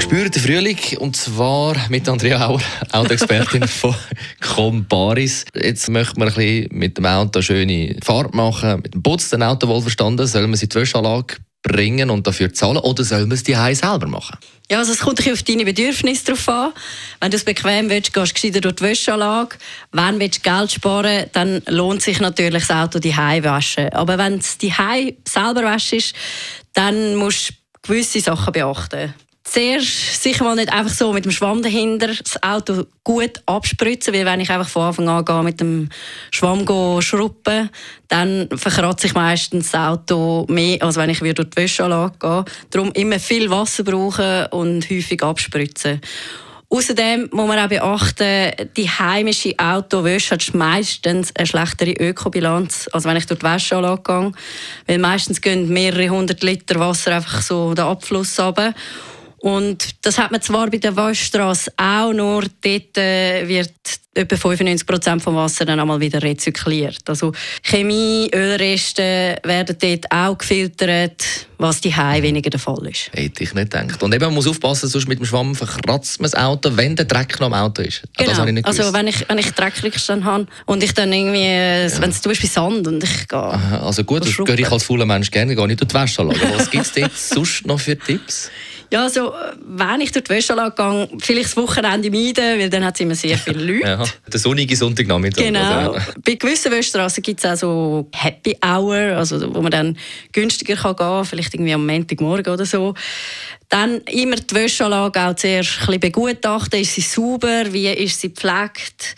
Wir spüren den Frühling und zwar mit Andrea Auer, Autoexpertin von Comparis. Jetzt möchte man ein bisschen mit dem Auto eine schöne Fahrt machen, mit dem Putz den Auto wohl verstanden. Soll man sie in die Wäscheanlage bringen und dafür zahlen oder soll man es die selber machen? Ja, also es kommt auf deine Bedürfnisse drauf an. Wenn du es bequem willst, gehst du gescheiter durch die Wäscheanlage. Wenn du Geld sparen dann lohnt sich natürlich das Auto die waschen. Aber wenn es die selber wäschst, dann musst du gewisse Sachen beachten. Zuerst sicher mal nicht einfach so mit dem Schwamm dahinter das Auto gut abspritzen, weil wenn ich einfach von Anfang an gehe, mit dem Schwamm schruppen, dann verkratze ich meistens das Auto mehr, als wenn ich wieder durch die Wäscheanlage gehe. Darum immer viel Wasser brauchen und häufig abspritzen. Außerdem muss man auch beachten, die heimische Autowäsche hat meistens eine schlechtere Ökobilanz, als wenn ich durch die Wäscheanlage gehe. Weil meistens gehen mehrere hundert Liter Wasser einfach so den Abfluss runter. Und das hat man zwar bei der Waschstraße auch, nur dort äh, wird etwa 95 Prozent vom Wasser dann einmal wieder rezykliert. Also Chemie, Ölreste werden dort auch gefiltert, was die weniger der Fall ist. Hätte ich nicht gedacht. Und eben, man muss aufpassen, sonst mit dem Schwamm verkratzt man das Auto, wenn der Dreck noch am Auto ist. Genau. also wenn ich, wenn ich Dreckigstand habe und ich dann irgendwie, ja. wenn es zum Beispiel Sand und ich gehe... Also gut, das gehe ich als fauler Mensch gerne, gehe nicht durch die Wäscheanlage. Was gibt es dort sonst noch für Tipps? Ja, also, wenn ich durch die Wäscheanlage gehe, vielleicht das Wochenende meiden, weil dann hat es immer sehr viele Leute. ja, der sonnige Sonntagnachmittag. Genau. Also, Bei gewissen Wäschstraßen gibt es auch so Happy Hour, also wo man dann günstiger kann gehen kann, vielleicht irgendwie am Montagmorgen oder so. Dann immer die Wäscheanlage auch zuerst ein bisschen begutachten. Ist sie sauber? Wie ist sie gepflegt?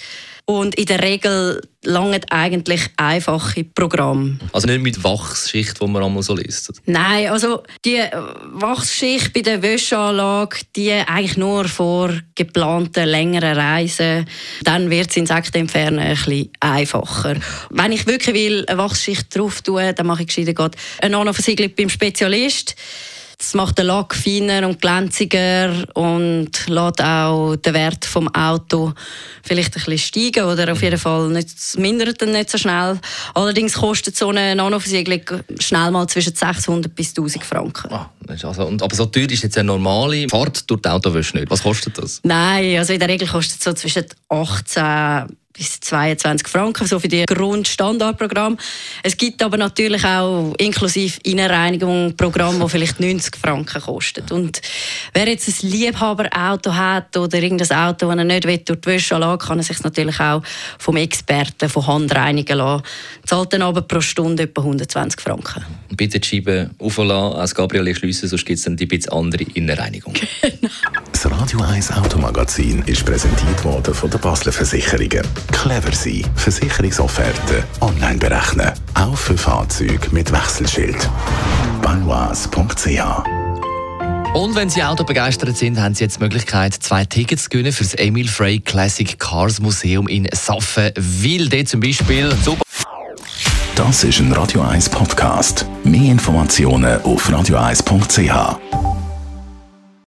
Und in der Regel langen eigentlich einfache Programme. Also nicht mit Wachsschicht, die man einmal so liest? Nein, also die Wachsschicht bei der Wäscheanlage, die eigentlich nur vor geplanten längeren Reisen. Dann wird das Insektenentfernen ein bisschen einfacher. Wenn ich wirklich will, eine Wachsschicht drauf tun, dann mache ich gescheiter eine Nanoversiegelung beim Spezialist. Das macht den Lack feiner und glänziger und lässt auch den Wert vom Auto vielleicht ein bisschen steigen oder auf jeden Fall nicht, mindert ihn nicht so schnell. Allerdings kostet so eine Nanoversiegelung schnell mal zwischen 600 bis 1000 Franken. Ah, also, und, aber so teuer ist jetzt eine normale Fahrt durch die Autowäsche nicht. Was kostet das? Nein, also in der Regel kostet es so zwischen 18 bis 22 Franken, so für die Grundstandardprogramm. Es gibt aber natürlich auch inklusive Innenreinigung Programme, die vielleicht 90 Franken kosten. Und wer jetzt ein Liebhaberauto hat oder irgendein Auto, das er nicht will, durch die Wäsche lassen kann er sich natürlich auch vom Experten von Hand reinigen lassen. Zahlt dann aber pro Stunde etwa 120 Franken. Bitte die Scheibe auflassen, als Gabriele schliessen, sonst gibt es dann die bisschen andere Innenreinigung. Genau. Radio 1 Automagazin ist präsentiert worden von der Basler Versicherungen. Clever sein. Versicherungsofferte online berechnen. Auch für Fahrzeuge mit Wechselschild. Banois.ch und wenn Sie Auto begeistert sind, haben Sie jetzt die Möglichkeit, zwei Tickets zu gewinnen für das Emil Frey Classic Cars Museum in Saffenwil. Dort zum Beispiel super. Das ist ein Radio 1 Podcast. Mehr Informationen auf radio1.ch.